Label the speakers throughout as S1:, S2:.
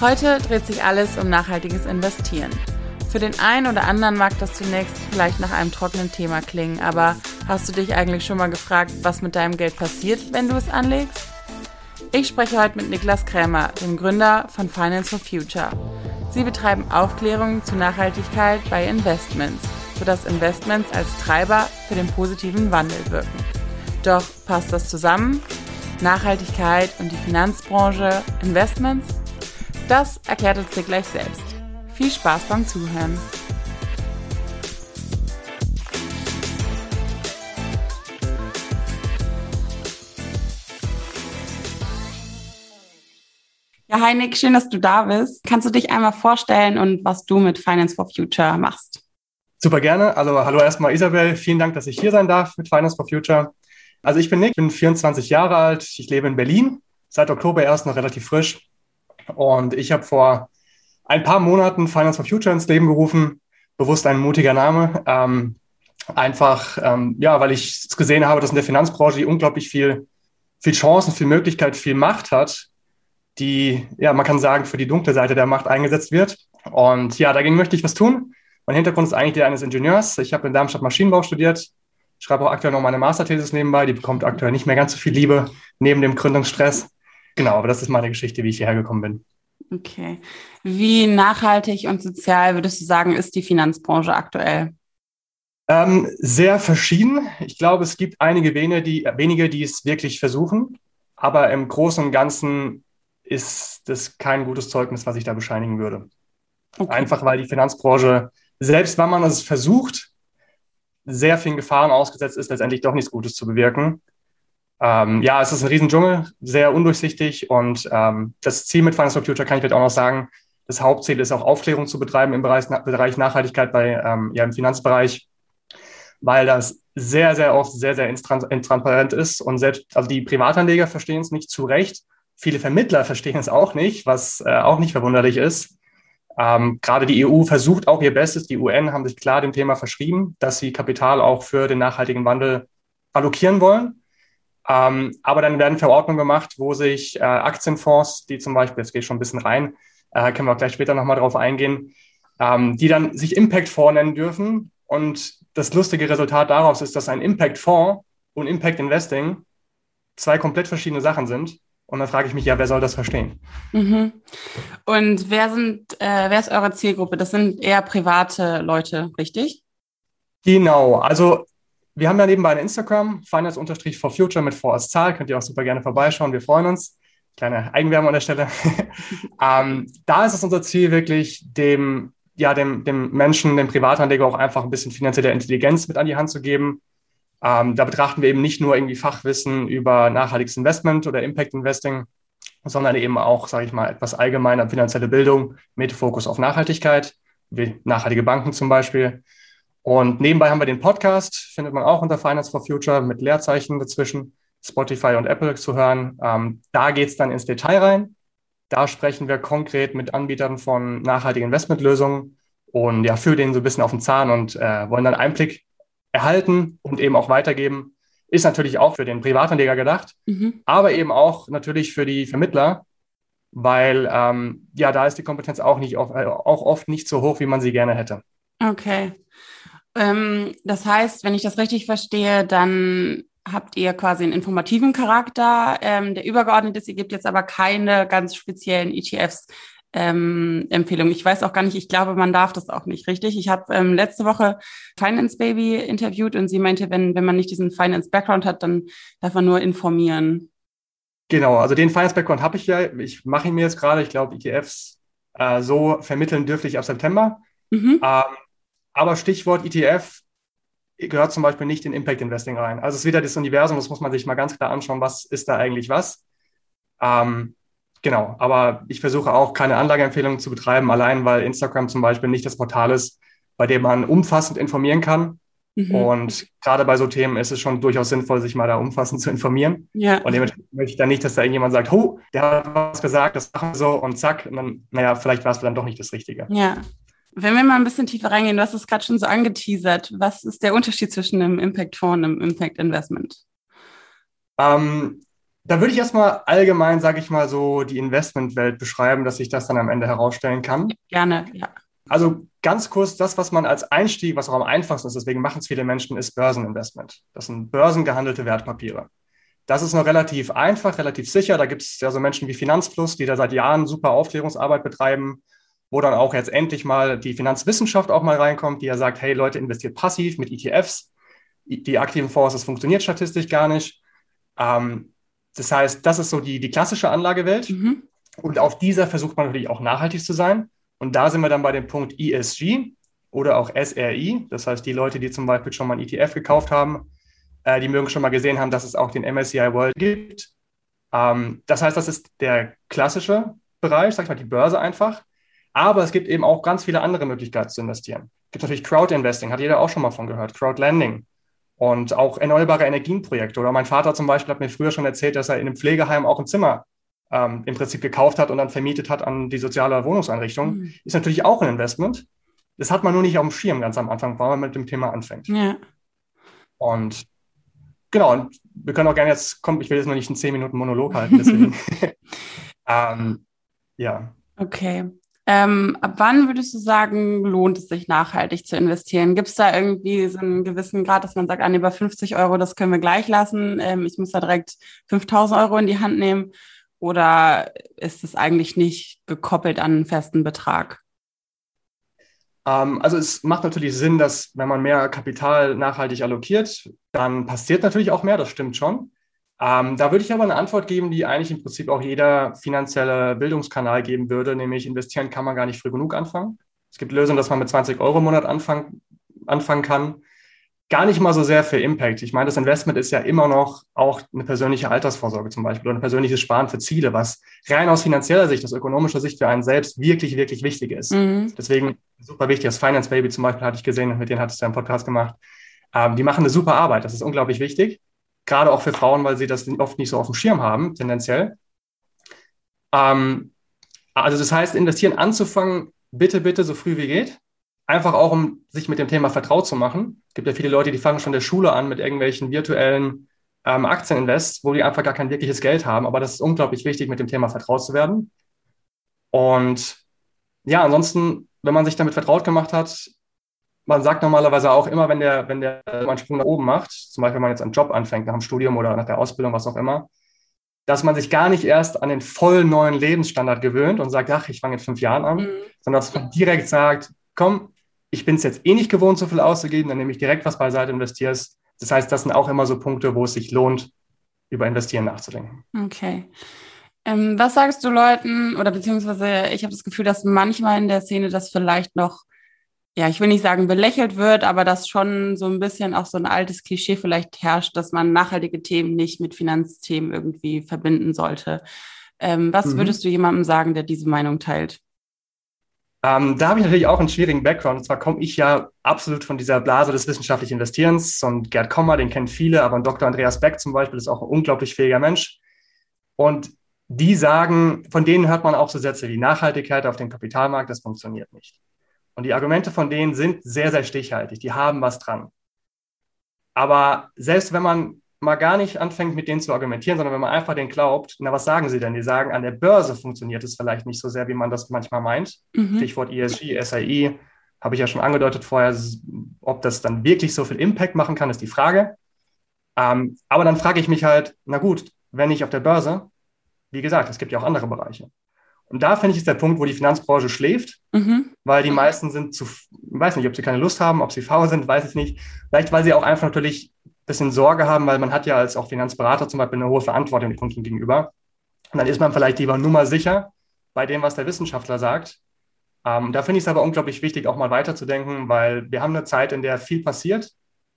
S1: Heute dreht sich alles um nachhaltiges Investieren. Für den einen oder anderen mag das zunächst vielleicht nach einem trockenen Thema klingen, aber hast du dich eigentlich schon mal gefragt, was mit deinem Geld passiert, wenn du es anlegst? Ich spreche heute mit Niklas Krämer, dem Gründer von Finance for Future. Sie betreiben Aufklärung zu Nachhaltigkeit bei Investments, sodass Investments als Treiber für den positiven Wandel wirken. Doch passt das zusammen? Nachhaltigkeit und die Finanzbranche, Investments? Das erklärt uns dir gleich selbst. Viel Spaß beim Zuhören. Ja, Heinig, schön, dass du da bist. Kannst du dich einmal vorstellen und was du mit Finance for Future machst?
S2: Super gerne. Also hallo erstmal Isabel. Vielen Dank, dass ich hier sein darf mit Finance for Future. Also ich bin Nick, bin 24 Jahre alt. Ich lebe in Berlin. Seit Oktober erst noch relativ frisch. Und ich habe vor ein paar Monaten Finance for Future ins Leben gerufen. Bewusst ein mutiger Name. Ähm, einfach, ähm, ja, weil ich gesehen habe, dass in der Finanzbranche unglaublich viel, viel Chancen, viel Möglichkeit, viel Macht hat, die, ja, man kann sagen, für die dunkle Seite der Macht eingesetzt wird. Und ja, dagegen möchte ich was tun. Mein Hintergrund ist eigentlich der eines Ingenieurs. Ich habe in Darmstadt Maschinenbau studiert, schreibe auch aktuell noch meine Masterthesis nebenbei. Die bekommt aktuell nicht mehr ganz so viel Liebe neben dem Gründungsstress. Genau, aber das ist meine Geschichte, wie ich hierher gekommen bin.
S1: Okay. Wie nachhaltig und sozial würdest du sagen, ist die Finanzbranche aktuell?
S2: Ähm, sehr verschieden. Ich glaube, es gibt einige wenige die, wenige, die es wirklich versuchen. Aber im Großen und Ganzen ist das kein gutes Zeugnis, was ich da bescheinigen würde. Okay. Einfach weil die Finanzbranche, selbst wenn man es versucht, sehr vielen Gefahren ausgesetzt ist, letztendlich doch nichts Gutes zu bewirken. Ähm, ja, es ist ein Riesendschungel, sehr undurchsichtig und ähm, das Ziel mit Finance for Future kann ich vielleicht auch noch sagen, das Hauptziel ist auch Aufklärung zu betreiben im Bereich, Bereich Nachhaltigkeit bei, ähm, ja, im Finanzbereich, weil das sehr, sehr oft sehr, sehr intransparent ist und selbst, also die Privatanleger verstehen es nicht zu Recht. Viele Vermittler verstehen es auch nicht, was äh, auch nicht verwunderlich ist. Ähm, gerade die EU versucht auch ihr Bestes. Die UN haben sich klar dem Thema verschrieben, dass sie Kapital auch für den nachhaltigen Wandel allokieren wollen. Ähm, aber dann werden Verordnungen gemacht, wo sich äh, Aktienfonds, die zum Beispiel, jetzt gehe ich schon ein bisschen rein, äh, können wir gleich später nochmal drauf eingehen, ähm, die dann sich Impact-Fonds nennen dürfen. Und das lustige Resultat daraus ist, dass ein Impact-Fonds und Impact Investing zwei komplett verschiedene Sachen sind. Und dann frage ich mich, ja, wer soll das verstehen?
S1: Mhm. Und wer sind, äh, wer ist eure Zielgruppe? Das sind eher private Leute, richtig?
S2: Genau. Also wir haben ja nebenbei ein Instagram, finance-for future mit vor als Zahl. Könnt ihr auch super gerne vorbeischauen. Wir freuen uns. Kleine Eigenwerbung an der Stelle. ähm, da ist es unser Ziel, wirklich dem, ja, dem, dem Menschen, dem Privatanleger auch einfach ein bisschen finanzielle Intelligenz mit an die Hand zu geben. Ähm, da betrachten wir eben nicht nur irgendwie Fachwissen über nachhaltiges Investment oder Impact Investing, sondern eben auch, sage ich mal, etwas allgemeiner finanzielle Bildung mit Fokus auf Nachhaltigkeit, wie nachhaltige Banken zum Beispiel. Und nebenbei haben wir den Podcast, findet man auch unter Finance for Future mit Leerzeichen dazwischen, Spotify und Apple zu hören. Ähm, da geht es dann ins Detail rein. Da sprechen wir konkret mit Anbietern von nachhaltigen Investmentlösungen und ja, fühlen denen so ein bisschen auf den Zahn und äh, wollen dann Einblick erhalten und eben auch weitergeben. Ist natürlich auch für den Privatanleger gedacht, mhm. aber eben auch natürlich für die Vermittler, weil ähm, ja, da ist die Kompetenz auch, nicht, auch oft nicht so hoch, wie man sie gerne hätte.
S1: Okay. Ähm, das heißt, wenn ich das richtig verstehe, dann habt ihr quasi einen informativen Charakter, ähm, der übergeordnet ist. Ihr gebt jetzt aber keine ganz speziellen ETFs ähm, Empfehlung. Ich weiß auch gar nicht, ich glaube, man darf das auch nicht, richtig? Ich habe ähm, letzte Woche Finance Baby interviewt und sie meinte, wenn, wenn man nicht diesen Finance Background hat, dann darf man nur informieren.
S2: Genau, also den Finance Background habe ich ja. Ich mache ihn mir jetzt gerade. Ich glaube, ETFs äh, so vermitteln dürfte ich ab September. Mhm. Ähm, aber Stichwort ETF gehört zum Beispiel nicht in Impact Investing rein. Also es ist wieder das Universum, das muss man sich mal ganz klar anschauen, was ist da eigentlich was. Ähm, genau, aber ich versuche auch keine Anlageempfehlungen zu betreiben, allein weil Instagram zum Beispiel nicht das Portal ist, bei dem man umfassend informieren kann. Mhm. Und gerade bei so Themen ist es schon durchaus sinnvoll, sich mal da umfassend zu informieren. Ja. Und dementsprechend möchte ich dann nicht, dass da irgendjemand sagt, oh, der hat was gesagt, das machen wir so und zack. Und dann, naja, vielleicht war es dann doch nicht das Richtige.
S1: Ja. Wenn wir mal ein bisschen tiefer reingehen, du hast es gerade schon so angeteasert. Was ist der Unterschied zwischen einem Impact-Fonds und einem Impact-Investment?
S2: Ähm, da würde ich erstmal allgemein, sage ich mal, so die Investmentwelt beschreiben, dass ich das dann am Ende herausstellen kann.
S1: Gerne, ja.
S2: Also ganz kurz, das, was man als Einstieg, was auch am einfachsten ist, deswegen machen es viele Menschen, ist Börseninvestment. Das sind börsengehandelte Wertpapiere. Das ist noch relativ einfach, relativ sicher. Da gibt es ja so Menschen wie Finanzfluss, die da seit Jahren super Aufklärungsarbeit betreiben wo dann auch jetzt endlich mal die Finanzwissenschaft auch mal reinkommt, die ja sagt, hey Leute, investiert passiv mit ETFs. Die aktiven Fonds, das funktioniert statistisch gar nicht. Ähm, das heißt, das ist so die, die klassische Anlagewelt. Mhm. Und auf dieser versucht man natürlich auch nachhaltig zu sein. Und da sind wir dann bei dem Punkt ESG oder auch SRI. Das heißt, die Leute, die zum Beispiel schon mal ein ETF gekauft haben, äh, die mögen schon mal gesehen haben, dass es auch den MSCI World gibt. Ähm, das heißt, das ist der klassische Bereich, sag ich mal, die Börse einfach. Aber es gibt eben auch ganz viele andere Möglichkeiten zu investieren. Es gibt natürlich Crowd-Investing, hat jeder auch schon mal von gehört, Crowd-Lending und auch erneuerbare Energienprojekte. Oder mein Vater zum Beispiel hat mir früher schon erzählt, dass er in einem Pflegeheim auch ein Zimmer ähm, im Prinzip gekauft hat und dann vermietet hat an die soziale Wohnungseinrichtung. Mhm. Ist natürlich auch ein Investment. Das hat man nur nicht auf dem Schirm ganz am Anfang, weil man mit dem Thema anfängt. Ja. Und genau, und wir können auch gerne jetzt, komm, ich will jetzt noch nicht einen 10 Minuten Monolog halten, deswegen. ähm, ja.
S1: Okay. Ähm, ab wann würdest du sagen, lohnt es sich nachhaltig zu investieren? Gibt es da irgendwie so einen gewissen Grad, dass man sagt, an über 50 Euro, das können wir gleich lassen, ähm, ich muss da direkt 5000 Euro in die Hand nehmen? Oder ist es eigentlich nicht gekoppelt an einen festen Betrag?
S2: Ähm, also es macht natürlich Sinn, dass wenn man mehr Kapital nachhaltig allokiert, dann passiert natürlich auch mehr, das stimmt schon. Ähm, da würde ich aber eine Antwort geben, die eigentlich im Prinzip auch jeder finanzielle Bildungskanal geben würde, nämlich investieren kann man gar nicht früh genug anfangen. Es gibt Lösungen, dass man mit 20 Euro im Monat anfangen, anfangen kann. Gar nicht mal so sehr für Impact. Ich meine, das Investment ist ja immer noch auch eine persönliche Altersvorsorge zum Beispiel oder ein persönliches Sparen für Ziele, was rein aus finanzieller Sicht, aus ökonomischer Sicht für einen selbst wirklich, wirklich wichtig ist. Mhm. Deswegen super wichtig. Das Finance Baby zum Beispiel hatte ich gesehen, mit denen hattest du einen Podcast gemacht. Ähm, die machen eine super Arbeit. Das ist unglaublich wichtig gerade auch für Frauen, weil sie das oft nicht so auf dem Schirm haben, tendenziell. Ähm, also das heißt, investieren anzufangen, bitte, bitte so früh wie geht. Einfach auch, um sich mit dem Thema vertraut zu machen. Es gibt ja viele Leute, die fangen schon der Schule an mit irgendwelchen virtuellen ähm, Aktieninvests, wo die einfach gar kein wirkliches Geld haben. Aber das ist unglaublich wichtig, mit dem Thema vertraut zu werden. Und ja, ansonsten, wenn man sich damit vertraut gemacht hat, man sagt normalerweise auch immer, wenn der, wenn der einen Sprung nach oben macht, zum Beispiel wenn man jetzt einen Job anfängt, nach dem Studium oder nach der Ausbildung, was auch immer, dass man sich gar nicht erst an den voll neuen Lebensstandard gewöhnt und sagt, ach, ich fange in fünf Jahren an, mhm. sondern dass man direkt sagt, komm, ich bin es jetzt eh nicht gewohnt, so viel auszugeben, dann nehme ich direkt was beiseite, investierst. Das heißt, das sind auch immer so Punkte, wo es sich lohnt, über Investieren nachzudenken.
S1: Okay. Ähm, was sagst du Leuten, oder beziehungsweise ich habe das Gefühl, dass manchmal in der Szene das vielleicht noch ja, ich will nicht sagen belächelt wird, aber dass schon so ein bisschen auch so ein altes Klischee vielleicht herrscht, dass man nachhaltige Themen nicht mit Finanzthemen irgendwie verbinden sollte. Ähm, was mhm. würdest du jemandem sagen, der diese Meinung teilt?
S2: Ähm, da habe ich natürlich auch einen schwierigen Background. Und zwar komme ich ja absolut von dieser Blase des wissenschaftlichen Investierens. Und Gerd Kommer, den kennen viele, aber Dr. Andreas Beck zum Beispiel ist auch ein unglaublich fähiger Mensch. Und die sagen, von denen hört man auch so Sätze wie Nachhaltigkeit auf dem Kapitalmarkt, das funktioniert nicht. Und die Argumente von denen sind sehr, sehr stichhaltig. Die haben was dran. Aber selbst wenn man mal gar nicht anfängt, mit denen zu argumentieren, sondern wenn man einfach denen glaubt, na, was sagen sie denn? Die sagen, an der Börse funktioniert es vielleicht nicht so sehr, wie man das manchmal meint. Mhm. Stichwort ESG, SIE, habe ich ja schon angedeutet vorher. Ob das dann wirklich so viel Impact machen kann, ist die Frage. Ähm, aber dann frage ich mich halt, na gut, wenn nicht auf der Börse, wie gesagt, es gibt ja auch andere Bereiche. Und da finde ich, ist der Punkt, wo die Finanzbranche schläft, mhm. weil die meisten sind zu, weiß nicht, ob sie keine Lust haben, ob sie faul sind, weiß ich nicht. Vielleicht, weil sie auch einfach natürlich ein bisschen Sorge haben, weil man hat ja als auch Finanzberater zum Beispiel eine hohe Verantwortung den Kunden gegenüber. Und dann ist man vielleicht lieber nur mal sicher bei dem, was der Wissenschaftler sagt. Ähm, da finde ich es aber unglaublich wichtig, auch mal weiterzudenken, weil wir haben eine Zeit, in der viel passiert,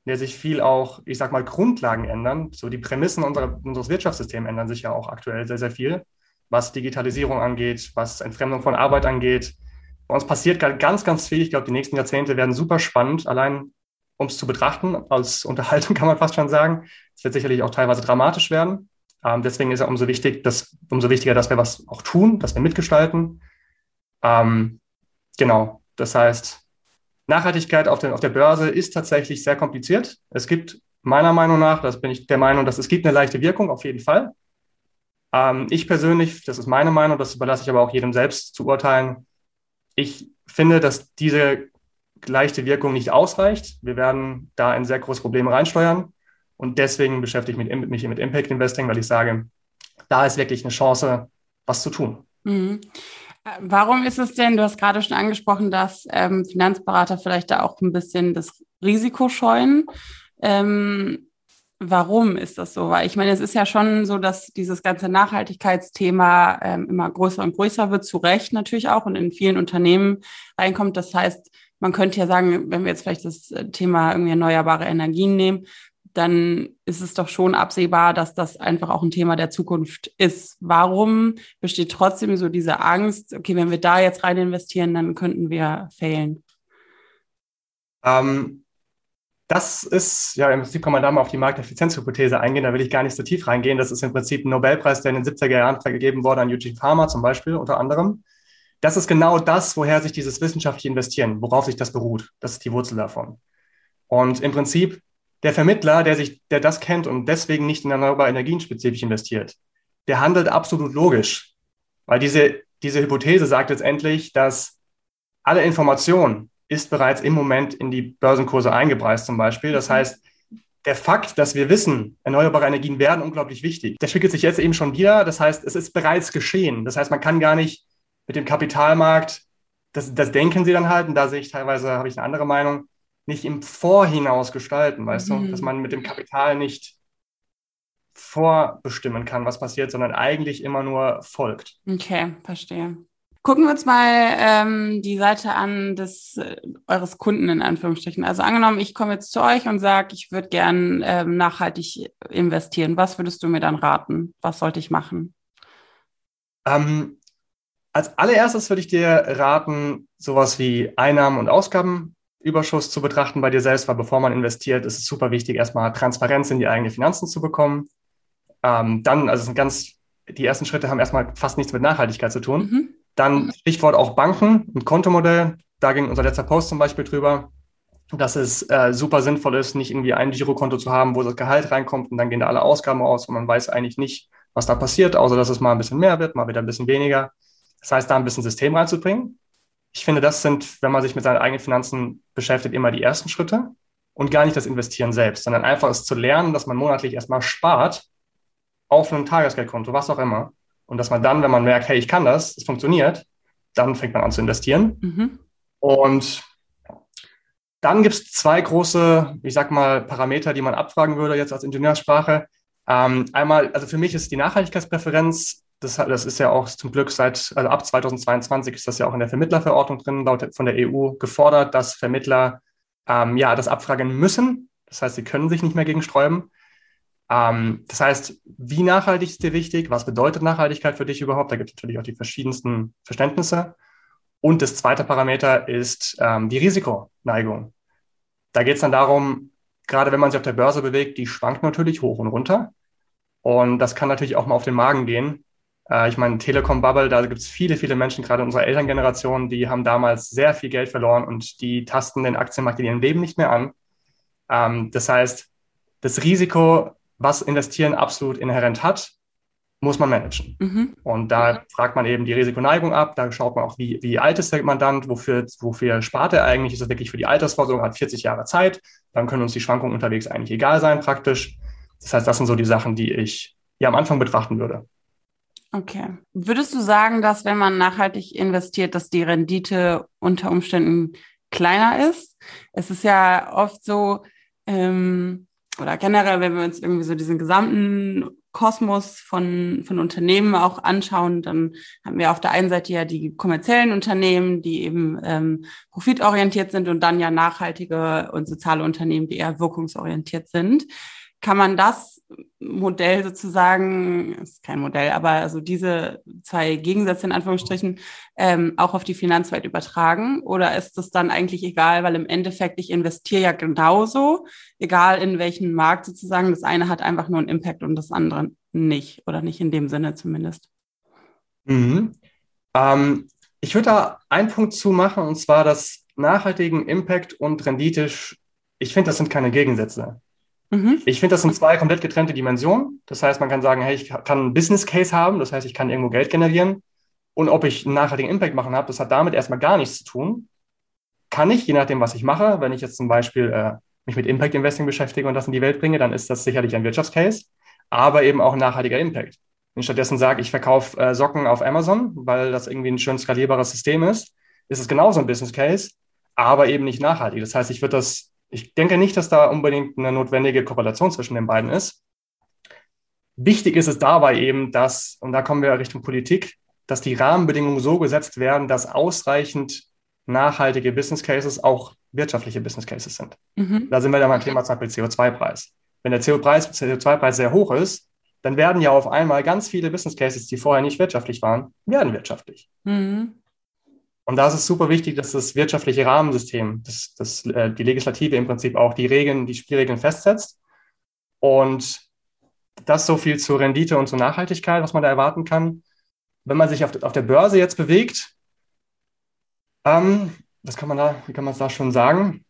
S2: in der sich viel auch, ich sag mal, Grundlagen ändern. So die Prämissen unserer, unseres Wirtschaftssystems ändern sich ja auch aktuell sehr, sehr viel was Digitalisierung angeht, was Entfremdung von Arbeit angeht. Bei uns passiert ganz, ganz viel. Ich glaube, die nächsten Jahrzehnte werden super spannend, allein um es zu betrachten. Als Unterhaltung kann man fast schon sagen. Es wird sicherlich auch teilweise dramatisch werden. Ähm, deswegen ist es umso, wichtig, dass, umso wichtiger, dass wir was auch tun, dass wir mitgestalten. Ähm, genau. Das heißt, Nachhaltigkeit auf, den, auf der Börse ist tatsächlich sehr kompliziert. Es gibt meiner Meinung nach, das bin ich der Meinung, dass es gibt eine leichte Wirkung, auf jeden Fall. Ähm, ich persönlich, das ist meine Meinung, das überlasse ich aber auch jedem selbst zu urteilen. Ich finde, dass diese leichte Wirkung nicht ausreicht. Wir werden da ein sehr großes Problem reinsteuern. Und deswegen beschäftige ich mich mit Impact Investing, weil ich sage, da ist wirklich eine Chance, was zu tun. Mhm.
S1: Äh, warum ist es denn, du hast gerade schon angesprochen, dass ähm, Finanzberater vielleicht da auch ein bisschen das Risiko scheuen. Ähm, Warum ist das so? Weil ich meine, es ist ja schon so, dass dieses ganze Nachhaltigkeitsthema ähm, immer größer und größer wird, zu Recht natürlich auch und in vielen Unternehmen reinkommt. Das heißt, man könnte ja sagen, wenn wir jetzt vielleicht das äh, Thema irgendwie erneuerbare Energien nehmen, dann ist es doch schon absehbar, dass das einfach auch ein Thema der Zukunft ist. Warum besteht trotzdem so diese Angst, okay, wenn wir da jetzt rein investieren, dann könnten wir failen?
S2: Ähm, das ist, ja, im Prinzip kann man da mal auf die Markteffizienzhypothese eingehen, da will ich gar nicht so tief reingehen. Das ist im Prinzip ein Nobelpreis, der in den 70er Jahren vergeben wurde an Eugene Farmer zum Beispiel, unter anderem. Das ist genau das, woher sich dieses wissenschaftliche Investieren, worauf sich das beruht. Das ist die Wurzel davon. Und im Prinzip der Vermittler, der sich, der das kennt und deswegen nicht in erneuerbare Energien spezifisch investiert, der handelt absolut logisch. Weil diese, diese Hypothese sagt letztendlich, dass alle Informationen, ist bereits im Moment in die Börsenkurse eingepreist zum Beispiel. Das mhm. heißt, der Fakt, dass wir wissen, erneuerbare Energien werden unglaublich wichtig, der spiegelt sich jetzt eben schon wieder. Das heißt, es ist bereits geschehen. Das heißt, man kann gar nicht mit dem Kapitalmarkt, das, das denken sie dann halt, und da sehe ich teilweise, habe ich eine andere Meinung, nicht im Vorhinaus gestalten, weißt mhm. du, dass man mit dem Kapital nicht vorbestimmen kann, was passiert, sondern eigentlich immer nur folgt.
S1: Okay, verstehe. Gucken wir uns mal ähm, die Seite an des äh, eures Kunden in Anführungsstrichen. Also angenommen, ich komme jetzt zu euch und sage, ich würde gern ähm, nachhaltig investieren. Was würdest du mir dann raten? Was sollte ich machen?
S2: Ähm, als allererstes würde ich dir raten, sowas wie Einnahmen und Ausgabenüberschuss zu betrachten bei dir selbst, weil bevor man investiert, ist es super wichtig, erstmal Transparenz in die eigenen Finanzen zu bekommen. Ähm, dann, also es sind ganz, die ersten Schritte haben erstmal fast nichts mit Nachhaltigkeit zu tun. Mhm dann Stichwort auch Banken und Kontomodell. Da ging unser letzter Post zum Beispiel drüber, dass es äh, super sinnvoll ist, nicht irgendwie ein Girokonto zu haben, wo das Gehalt reinkommt und dann gehen da alle Ausgaben aus und man weiß eigentlich nicht, was da passiert, außer dass es mal ein bisschen mehr wird, mal wieder ein bisschen weniger. Das heißt, da ein bisschen System reinzubringen. Ich finde, das sind, wenn man sich mit seinen eigenen Finanzen beschäftigt, immer die ersten Schritte und gar nicht das Investieren selbst, sondern einfach es zu lernen, dass man monatlich erstmal spart auf einem Tagesgeldkonto, was auch immer, und dass man dann, wenn man merkt, hey, ich kann das, es funktioniert, dann fängt man an zu investieren. Mhm. Und dann gibt es zwei große, ich sag mal, Parameter, die man abfragen würde jetzt als Ingenieurssprache. Ähm, einmal, also für mich ist die Nachhaltigkeitspräferenz, das, das ist ja auch zum Glück seit, also ab 2022 ist das ja auch in der Vermittlerverordnung drin, laut von der EU gefordert, dass Vermittler ähm, ja das abfragen müssen. Das heißt, sie können sich nicht mehr gegen sträuben. Ähm, das heißt, wie nachhaltig ist dir wichtig? Was bedeutet Nachhaltigkeit für dich überhaupt? Da gibt es natürlich auch die verschiedensten Verständnisse. Und das zweite Parameter ist ähm, die Risikoneigung. Da geht es dann darum, gerade wenn man sich auf der Börse bewegt, die schwankt natürlich hoch und runter. Und das kann natürlich auch mal auf den Magen gehen. Äh, ich meine, Telekom-Bubble, da gibt es viele, viele Menschen, gerade unserer Elterngeneration, die haben damals sehr viel Geld verloren und die tasten den Aktienmarkt in ihrem Leben nicht mehr an. Ähm, das heißt, das Risiko was Investieren absolut inhärent hat, muss man managen. Mhm. Und da fragt man eben die Risikoneigung ab, da schaut man auch, wie, wie alt ist der Mandant, wofür, wofür spart er eigentlich, ist er wirklich für die Altersvorsorge, hat 40 Jahre Zeit, dann können uns die Schwankungen unterwegs eigentlich egal sein praktisch. Das heißt, das sind so die Sachen, die ich ja am Anfang betrachten würde.
S1: Okay. Würdest du sagen, dass wenn man nachhaltig investiert, dass die Rendite unter Umständen kleiner ist? Es ist ja oft so, ähm, oder generell, wenn wir uns irgendwie so diesen gesamten Kosmos von, von Unternehmen auch anschauen, dann haben wir auf der einen Seite ja die kommerziellen Unternehmen, die eben ähm, profitorientiert sind und dann ja nachhaltige und soziale Unternehmen, die eher wirkungsorientiert sind. Kann man das Modell sozusagen, ist kein Modell, aber also diese zwei Gegensätze in Anführungsstrichen ähm, auch auf die Finanzwelt übertragen? Oder ist das dann eigentlich egal, weil im Endeffekt ich investiere ja genauso, egal in welchen Markt sozusagen. Das eine hat einfach nur einen Impact und das andere nicht oder nicht in dem Sinne zumindest.
S2: Mhm. Ähm, ich würde da einen Punkt zumachen und zwar das nachhaltigen Impact und Rendite. Ich finde, das sind keine Gegensätze. Mhm. Ich finde, das sind zwei komplett getrennte Dimensionen. Das heißt, man kann sagen, hey, ich kann einen Business Case haben, das heißt, ich kann irgendwo Geld generieren. Und ob ich einen nachhaltigen Impact machen habe, das hat damit erstmal gar nichts zu tun. Kann ich, je nachdem, was ich mache, wenn ich jetzt zum Beispiel äh, mich mit Impact Investing beschäftige und das in die Welt bringe, dann ist das sicherlich ein Wirtschaftscase, aber eben auch ein nachhaltiger Impact. Wenn ich stattdessen sage, ich verkaufe äh, Socken auf Amazon, weil das irgendwie ein schön skalierbares System ist, ist es genauso ein Business Case, aber eben nicht nachhaltig. Das heißt, ich würde das ich denke nicht, dass da unbedingt eine notwendige Korrelation zwischen den beiden ist. Wichtig ist es dabei eben, dass, und da kommen wir Richtung Politik, dass die Rahmenbedingungen so gesetzt werden, dass ausreichend nachhaltige Business Cases auch wirtschaftliche Business Cases sind. Mhm. Da sind wir dann beim Thema zum Beispiel CO2-Preis. Wenn der CO2-Preis sehr hoch ist, dann werden ja auf einmal ganz viele Business Cases, die vorher nicht wirtschaftlich waren, werden wirtschaftlich. Mhm. Und da ist es super wichtig, dass das wirtschaftliche Rahmensystem, dass, dass äh, die Legislative im Prinzip auch die Regeln, die Spielregeln festsetzt. Und das so viel zur Rendite und zur Nachhaltigkeit, was man da erwarten kann. Wenn man sich auf, auf der Börse jetzt bewegt, ähm, was kann man da, wie kann man es da schon sagen?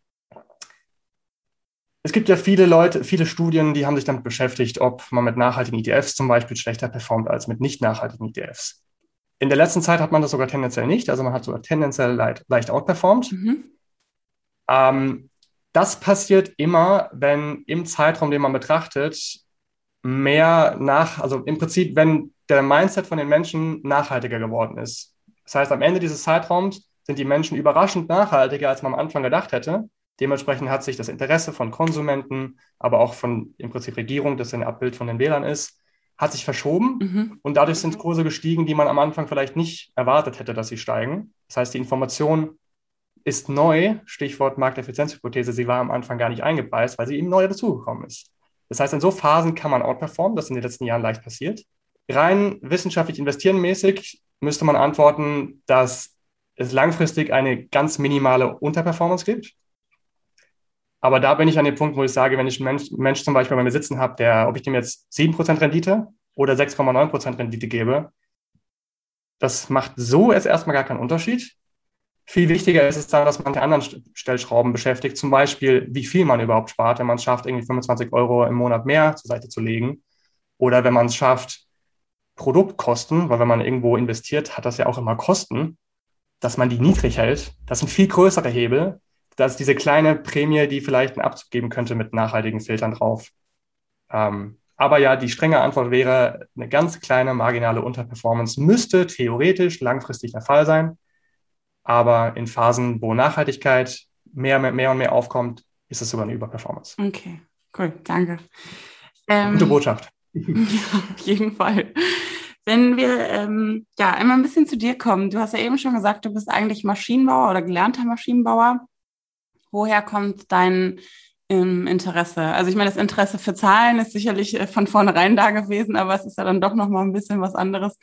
S2: Es gibt ja viele Leute, viele Studien, die haben sich damit beschäftigt, ob man mit nachhaltigen ETFs zum Beispiel schlechter performt als mit nicht nachhaltigen ETFs. In der letzten Zeit hat man das sogar tendenziell nicht. Also man hat sogar tendenziell leicht, leicht outperformed. Mhm. Ähm, das passiert immer, wenn im Zeitraum, den man betrachtet, mehr nach, also im Prinzip, wenn der Mindset von den Menschen nachhaltiger geworden ist. Das heißt, am Ende dieses Zeitraums sind die Menschen überraschend nachhaltiger, als man am Anfang gedacht hätte. Dementsprechend hat sich das Interesse von Konsumenten, aber auch von im Prinzip Regierung, das ein Abbild von den Wählern ist, hat sich verschoben mhm. und dadurch sind Kurse gestiegen, die man am Anfang vielleicht nicht erwartet hätte, dass sie steigen. Das heißt, die Information ist neu, Stichwort Markteffizienzhypothese, sie war am Anfang gar nicht eingepreist, weil sie eben neu dazugekommen ist. Das heißt, in so Phasen kann man outperformen, das ist in den letzten Jahren leicht passiert. Rein wissenschaftlich investierenmäßig müsste man antworten, dass es langfristig eine ganz minimale Unterperformance gibt. Aber da bin ich an dem Punkt, wo ich sage, wenn ich einen Mensch, Mensch zum Beispiel bei mir sitzen habe, der, ob ich dem jetzt 7% Rendite oder 6,9% Rendite gebe, das macht so jetzt erstmal gar keinen Unterschied. Viel wichtiger ist es dann, dass man die anderen Stellschrauben beschäftigt, zum Beispiel, wie viel man überhaupt spart, wenn man es schafft, irgendwie 25 Euro im Monat mehr zur Seite zu legen. Oder wenn man es schafft, Produktkosten, weil wenn man irgendwo investiert, hat das ja auch immer Kosten, dass man die niedrig hält. Das sind viel größere Hebel, dass diese kleine Prämie, die vielleicht einen Abzug geben könnte mit nachhaltigen Filtern drauf. Ähm, aber ja, die strenge Antwort wäre, eine ganz kleine marginale Unterperformance müsste theoretisch langfristig der Fall sein. Aber in Phasen, wo Nachhaltigkeit mehr, mehr, mehr und mehr aufkommt, ist es sogar eine Überperformance.
S1: Okay, cool, danke.
S2: Ähm, Gute Botschaft.
S1: Ja, auf jeden Fall. Wenn wir ähm, ja einmal ein bisschen zu dir kommen, du hast ja eben schon gesagt, du bist eigentlich Maschinenbauer oder gelernter Maschinenbauer woher kommt dein ähm, Interesse? Also ich meine, das Interesse für Zahlen ist sicherlich äh, von vornherein da gewesen, aber es ist ja dann doch noch mal ein bisschen was anderes,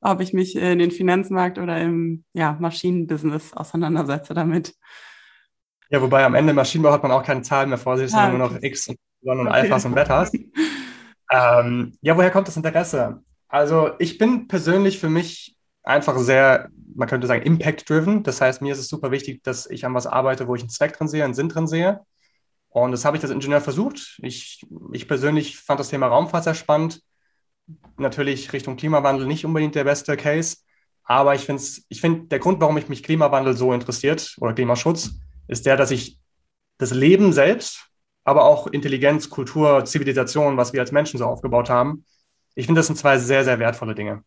S1: ob ich mich in den Finanzmarkt oder im ja, Maschinenbusiness auseinandersetze damit.
S2: Ja, wobei am Ende im Maschinenbau hat man auch keine Zahlen mehr vor sich, sondern nur noch X und Y und okay. Alphas und Betas. ähm, ja, woher kommt das Interesse? Also ich bin persönlich für mich einfach sehr man könnte sagen, impact-driven. Das heißt, mir ist es super wichtig, dass ich an was arbeite, wo ich einen Zweck drin sehe, einen Sinn drin sehe. Und das habe ich als Ingenieur versucht. Ich, ich persönlich fand das Thema Raumfahrt sehr spannend. Natürlich Richtung Klimawandel nicht unbedingt der beste Case. Aber ich finde, ich find, der Grund, warum mich, mich Klimawandel so interessiert oder Klimaschutz, ist der, dass ich das Leben selbst, aber auch Intelligenz, Kultur, Zivilisation, was wir als Menschen so aufgebaut haben, ich finde, das sind zwei sehr, sehr wertvolle Dinge.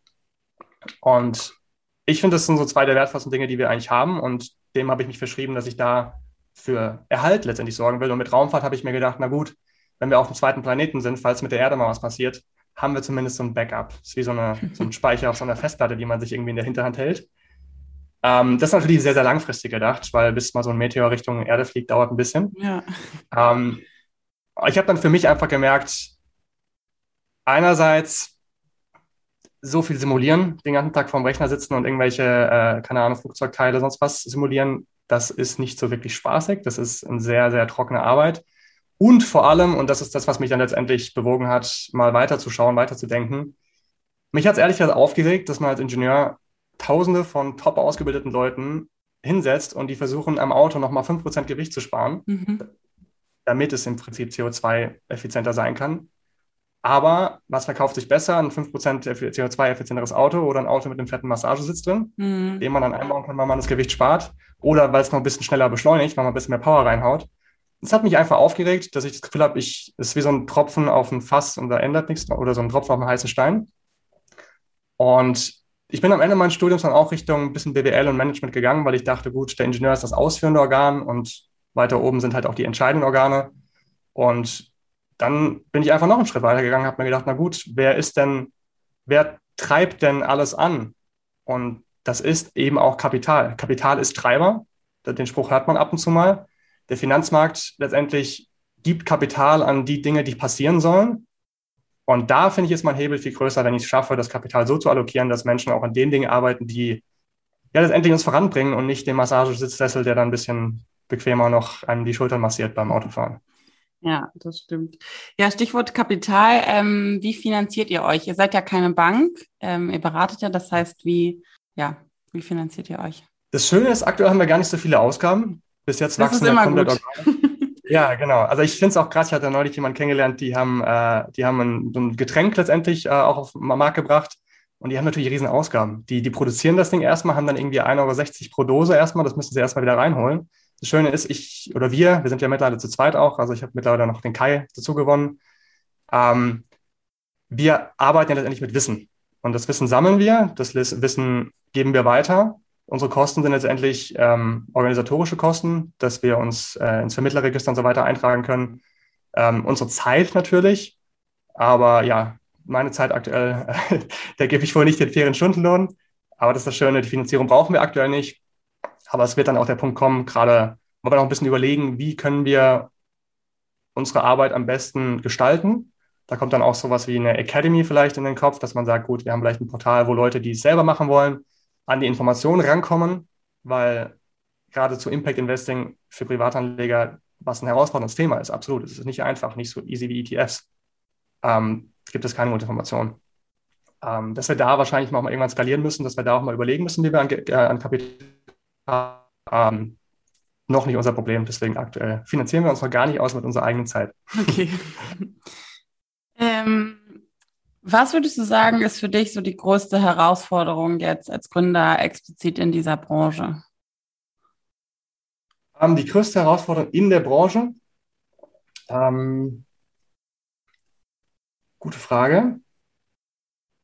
S2: Und ich finde, das sind so zwei der wertvollsten Dinge, die wir eigentlich haben. Und dem habe ich mich verschrieben, dass ich da für Erhalt letztendlich sorgen will. Und mit Raumfahrt habe ich mir gedacht, na gut, wenn wir auf dem zweiten Planeten sind, falls mit der Erde mal was passiert, haben wir zumindest so ein Backup. Das ist wie so, eine, so ein Speicher auf so einer Festplatte, die man sich irgendwie in der Hinterhand hält. Ähm, das ist natürlich sehr, sehr langfristig gedacht, weil bis mal so ein Meteor Richtung Erde fliegt, dauert ein bisschen. Ja. Ähm, ich habe dann für mich einfach gemerkt, einerseits so viel simulieren, den ganzen Tag vorm Rechner sitzen und irgendwelche, äh, keine Ahnung, Flugzeugteile, sonst was simulieren, das ist nicht so wirklich spaßig. Das ist eine sehr, sehr trockene Arbeit. Und vor allem, und das ist das, was mich dann letztendlich bewogen hat, mal weiterzuschauen, weiterzudenken. Mich hat es ehrlich gesagt aufgeregt, dass man als Ingenieur Tausende von top ausgebildeten Leuten hinsetzt und die versuchen, am Auto nochmal 5% Gewicht zu sparen, mhm. damit es im Prinzip CO2 effizienter sein kann. Aber was verkauft sich besser? Ein 5% CO2-effizienteres Auto oder ein Auto mit einem fetten Massagesitz drin, mhm. den man dann einbauen kann, weil man das Gewicht spart. Oder weil es noch ein bisschen schneller beschleunigt, weil man ein bisschen mehr Power reinhaut. Das hat mich einfach aufgeregt, dass ich das Gefühl habe, ich, es ist wie so ein Tropfen auf ein Fass und da ändert nichts oder so ein Tropfen auf einen heißen Stein. Und ich bin am Ende meines Studiums dann auch Richtung ein bisschen BWL und Management gegangen, weil ich dachte, gut, der Ingenieur ist das ausführende Organ und weiter oben sind halt auch die entscheidenden Organe. Und dann bin ich einfach noch einen Schritt weiter gegangen, habe mir gedacht, na gut, wer ist denn, wer treibt denn alles an? Und das ist eben auch Kapital. Kapital ist Treiber. Den Spruch hört man ab und zu mal. Der Finanzmarkt letztendlich gibt Kapital an die Dinge, die passieren sollen. Und da finde ich ist mein Hebel viel größer, wenn ich es schaffe, das Kapital so zu allokieren, dass Menschen auch an den Dingen arbeiten, die ja letztendlich uns voranbringen und nicht den Massagesitzsessel, der dann ein bisschen bequemer noch einem die Schultern massiert beim Autofahren.
S1: Ja, das stimmt. Ja, Stichwort Kapital. Ähm, wie finanziert ihr euch? Ihr seid ja keine Bank, ähm, ihr beratet ja, das heißt, wie, ja, wie finanziert ihr euch?
S2: Das Schöne ist, aktuell haben wir gar nicht so viele Ausgaben. Bis jetzt wachsen wir komplett organisch. Ja, genau. Also ich finde es auch krass, ich hatte neulich jemanden kennengelernt, die haben, äh, die haben ein, ein Getränk letztendlich äh, auch auf den Markt gebracht und die haben natürlich riesen Ausgaben. Die, die produzieren das Ding erstmal, haben dann irgendwie 1,60 Euro pro Dose erstmal, das müssen sie erstmal wieder reinholen. Das Schöne ist, ich oder wir, wir sind ja mittlerweile zu zweit auch, also ich habe mittlerweile noch den Kai dazu gewonnen. Ähm, wir arbeiten ja letztendlich mit Wissen. Und das Wissen sammeln wir, das Wissen geben wir weiter. Unsere Kosten sind letztendlich ähm, organisatorische Kosten, dass wir uns äh, ins Vermittlerregister und so weiter eintragen können. Ähm, unsere Zeit natürlich, aber ja, meine Zeit aktuell, da gebe ich wohl nicht den fairen Stundenlohn. Aber das ist das Schöne, die Finanzierung brauchen wir aktuell nicht. Aber es wird dann auch der Punkt kommen, gerade wollen wir noch ein bisschen überlegen, wie können wir unsere Arbeit am besten gestalten. Da kommt dann auch sowas wie eine Academy vielleicht in den Kopf, dass man sagt, gut, wir haben vielleicht ein Portal, wo Leute, die es selber machen wollen, an die Informationen rankommen, weil gerade zu Impact Investing für Privatanleger was ein herausforderndes Thema ist. Absolut. Es ist nicht einfach, nicht so easy wie ETFs. Ähm, gibt es keine gute Information. Ähm, dass wir da wahrscheinlich mal irgendwann skalieren müssen, dass wir da auch mal überlegen müssen, wie wir an, äh, an Kapital ähm, noch nicht unser Problem. Deswegen aktuell finanzieren wir uns noch gar nicht aus mit unserer eigenen Zeit. Okay.
S1: ähm, was würdest du sagen, ist für dich so die größte Herausforderung jetzt als Gründer explizit in dieser Branche?
S2: Ähm, die größte Herausforderung in der Branche? Ähm, gute Frage.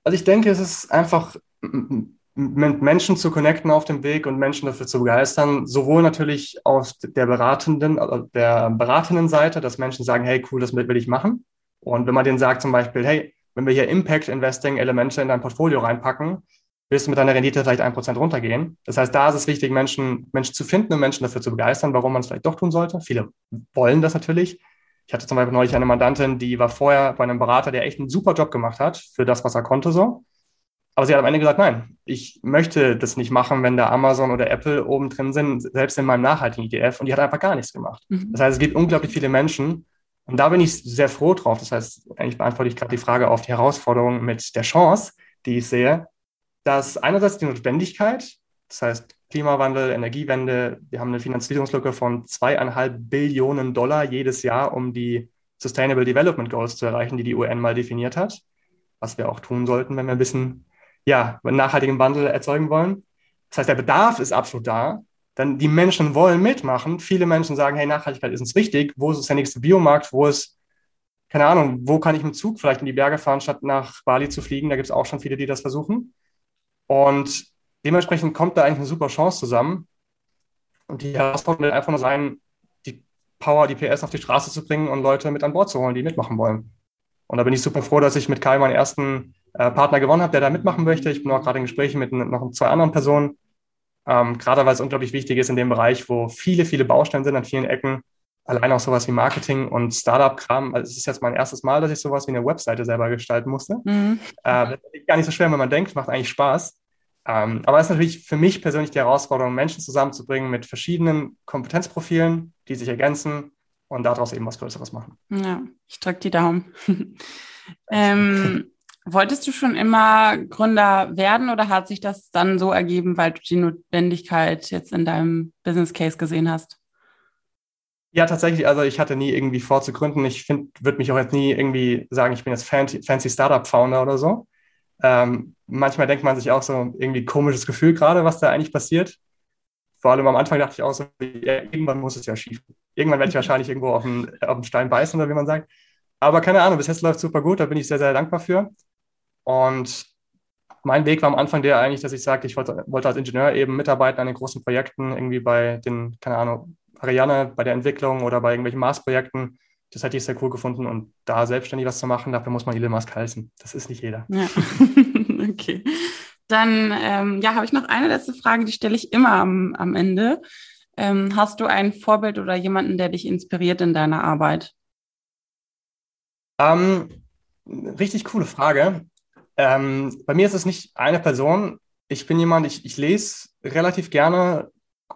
S2: Also ich denke, es ist einfach mit Menschen zu connecten auf dem Weg und Menschen dafür zu begeistern, sowohl natürlich aus der beratenden, also der beratenden Seite, dass Menschen sagen, hey, cool, das will ich machen. Und wenn man denen sagt zum Beispiel, hey, wenn wir hier Impact Investing Elemente in dein Portfolio reinpacken, wirst du mit deiner Rendite vielleicht ein Prozent runtergehen. Das heißt, da ist es wichtig, Menschen, Menschen zu finden und Menschen dafür zu begeistern, warum man es vielleicht doch tun sollte. Viele wollen das natürlich. Ich hatte zum Beispiel neulich eine Mandantin, die war vorher bei einem Berater, der echt einen super Job gemacht hat für das, was er konnte so. Aber sie hat am Ende gesagt, nein, ich möchte das nicht machen, wenn da Amazon oder Apple oben drin sind, selbst in meinem nachhaltigen ETF. Und die hat einfach gar nichts gemacht. Mhm. Das heißt, es gibt unglaublich viele Menschen, und da bin ich sehr froh drauf. Das heißt, eigentlich beantworte ich gerade die Frage auf die Herausforderung mit der Chance, die ich sehe, dass einerseits die Notwendigkeit, das heißt Klimawandel, Energiewende, wir haben eine Finanzierungslücke von zweieinhalb Billionen Dollar jedes Jahr, um die Sustainable Development Goals zu erreichen, die die UN mal definiert hat, was wir auch tun sollten, wenn wir ein bisschen ja, nachhaltigen Wandel erzeugen wollen. Das heißt, der Bedarf ist absolut da dann die Menschen wollen mitmachen. Viele Menschen sagen, hey, Nachhaltigkeit ist uns wichtig. Wo ist der nächste Biomarkt? Wo ist, keine Ahnung, wo kann ich mit Zug vielleicht in die Berge fahren, statt nach Bali zu fliegen? Da gibt es auch schon viele, die das versuchen. Und dementsprechend kommt da eigentlich eine super Chance zusammen. Und die Herausforderung wird einfach nur sein, die Power, die PS auf die Straße zu bringen und Leute mit an Bord zu holen, die mitmachen wollen. Und da bin ich super froh, dass ich mit Kai meinen ersten äh, Partner gewonnen habe, der da mitmachen möchte. Ich bin auch gerade in Gesprächen mit noch zwei anderen Personen. Ähm, gerade weil es unglaublich wichtig ist in dem Bereich, wo viele, viele Baustellen sind an vielen Ecken. Allein auch sowas wie Marketing und Startup-Kram. Also es ist jetzt mein erstes Mal, dass ich sowas wie eine Webseite selber gestalten musste. Mhm. Äh, das ist gar nicht so schwer, wenn man denkt, macht eigentlich Spaß. Ähm, aber es ist natürlich für mich persönlich die Herausforderung, Menschen zusammenzubringen mit verschiedenen Kompetenzprofilen, die sich ergänzen und daraus eben was Größeres machen.
S1: Ja, ich drücke die Daumen. ähm, wolltest du schon immer Gründer werden oder hat sich das dann so ergeben, weil du die Notwendigkeit jetzt in deinem Business Case gesehen hast?
S2: Ja, tatsächlich. Also ich hatte nie irgendwie vor zu gründen. Ich würde mich auch jetzt nie irgendwie sagen, ich bin jetzt fancy, fancy Startup-Founder oder so. Ähm, manchmal denkt man sich auch so irgendwie komisches Gefühl gerade, was da eigentlich passiert. Vor allem am Anfang dachte ich auch so, ja, irgendwann muss es ja schief. Irgendwann werde ich wahrscheinlich irgendwo auf den, auf den Stein beißen oder wie man sagt. Aber keine Ahnung, bis jetzt läuft super gut, da bin ich sehr, sehr dankbar für. Und mein Weg war am Anfang der eigentlich, dass ich sagte, ich wollte, wollte als Ingenieur eben mitarbeiten an den großen Projekten, irgendwie bei den, keine Ahnung, Ariane, bei der Entwicklung oder bei irgendwelchen Mars-Projekten. Das hätte ich sehr cool gefunden und da selbstständig was zu machen, dafür muss man Elon Musk heißen. Das ist nicht jeder.
S1: Ja. okay. Dann ähm, ja, habe ich noch eine letzte Frage, die stelle ich immer am, am Ende. Ähm, hast du ein Vorbild oder jemanden, der dich inspiriert in deiner Arbeit?
S2: Ähm, richtig coole Frage. Ähm, bei mir ist es nicht eine Person. Ich bin jemand, ich, ich lese relativ gerne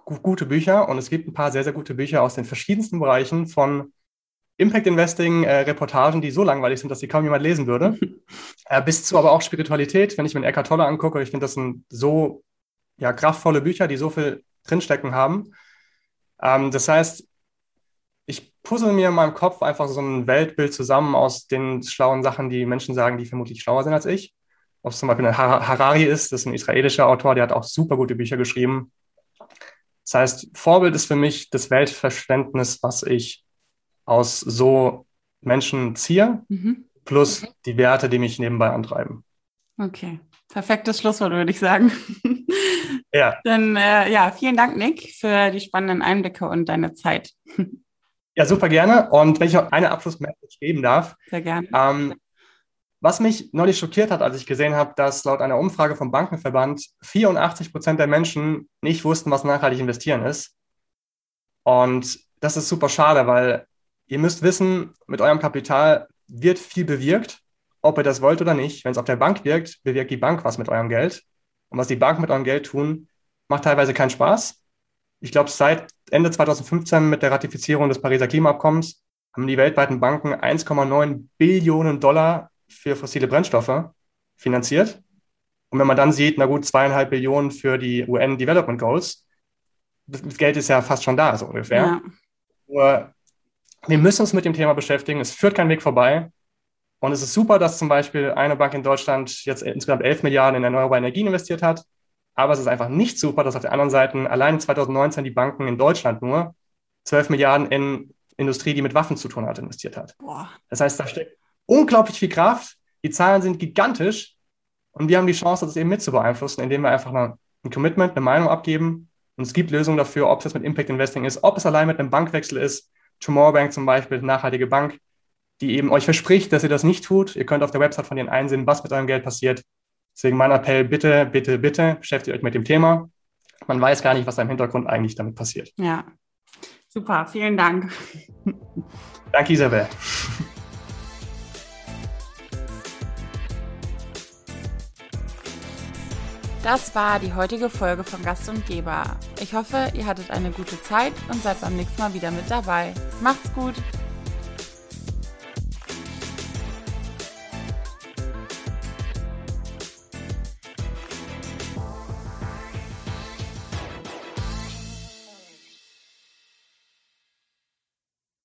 S2: gute Bücher und es gibt ein paar sehr, sehr gute Bücher aus den verschiedensten Bereichen von Impact Investing, äh, Reportagen, die so langweilig sind, dass sie kaum jemand lesen würde, äh, bis zu aber auch Spiritualität. Wenn ich mir Eckhart Tolle angucke, ich finde, das sind so ja, kraftvolle Bücher, die so viel drinstecken haben. Ähm, das heißt, puzzle mir in meinem Kopf einfach so ein Weltbild zusammen aus den schlauen Sachen, die Menschen sagen, die vermutlich schlauer sind als ich. Ob es zum Beispiel ein Harari ist, das ist ein israelischer Autor, der hat auch super gute Bücher geschrieben. Das heißt, Vorbild ist für mich das Weltverständnis, was ich aus so Menschen ziehe, mhm. plus okay. die Werte, die mich nebenbei antreiben.
S1: Okay, perfektes Schlusswort, würde ich sagen. Ja. Dann äh, ja, vielen Dank, Nick, für die spannenden Einblicke und deine Zeit.
S2: Ja, super gerne. Und wenn ich noch eine Abschlussmessage geben darf.
S1: Sehr gerne.
S2: Ähm, was mich neulich schockiert hat, als ich gesehen habe, dass laut einer Umfrage vom Bankenverband 84 Prozent der Menschen nicht wussten, was nachhaltig investieren ist. Und das ist super schade, weil ihr müsst wissen, mit eurem Kapital wird viel bewirkt, ob ihr das wollt oder nicht. Wenn es auf der Bank wirkt, bewirkt die Bank was mit eurem Geld. Und was die Banken mit eurem Geld tun, macht teilweise keinen Spaß. Ich glaube, seit Ende 2015 mit der Ratifizierung des Pariser Klimaabkommens haben die weltweiten Banken 1,9 Billionen Dollar für fossile Brennstoffe finanziert. Und wenn man dann sieht, na gut, zweieinhalb Billionen für die UN Development Goals, das Geld ist ja fast schon da, so ungefähr. Ja. Nur, wir müssen uns mit dem Thema beschäftigen. Es führt kein Weg vorbei. Und es ist super, dass zum Beispiel eine Bank in Deutschland jetzt insgesamt 11 Milliarden in erneuerbare Energien investiert hat. Aber es ist einfach nicht super, dass auf der anderen Seite allein 2019 die Banken in Deutschland nur 12 Milliarden in Industrie, die mit Waffen zu tun hat, investiert hat. Boah. Das heißt, da steckt unglaublich viel Kraft. Die Zahlen sind gigantisch und wir haben die Chance, das eben mit zu beeinflussen, indem wir einfach eine, ein Commitment, eine Meinung abgeben. Und es gibt Lösungen dafür, ob es jetzt mit Impact Investing ist, ob es allein mit einem Bankwechsel ist. Tomorrow Bank zum Beispiel, nachhaltige Bank, die eben euch verspricht, dass ihr das nicht tut. Ihr könnt auf der Website von denen einsehen, was mit eurem Geld passiert. Deswegen mein Appell, bitte, bitte, bitte, beschäftigt euch mit dem Thema. Man weiß gar nicht, was da im Hintergrund eigentlich damit passiert.
S1: Ja, super, vielen Dank.
S2: Danke, Isabel.
S1: Das war die heutige Folge von Gast und Geber. Ich hoffe, ihr hattet eine gute Zeit und seid beim nächsten Mal wieder mit dabei. Macht's gut!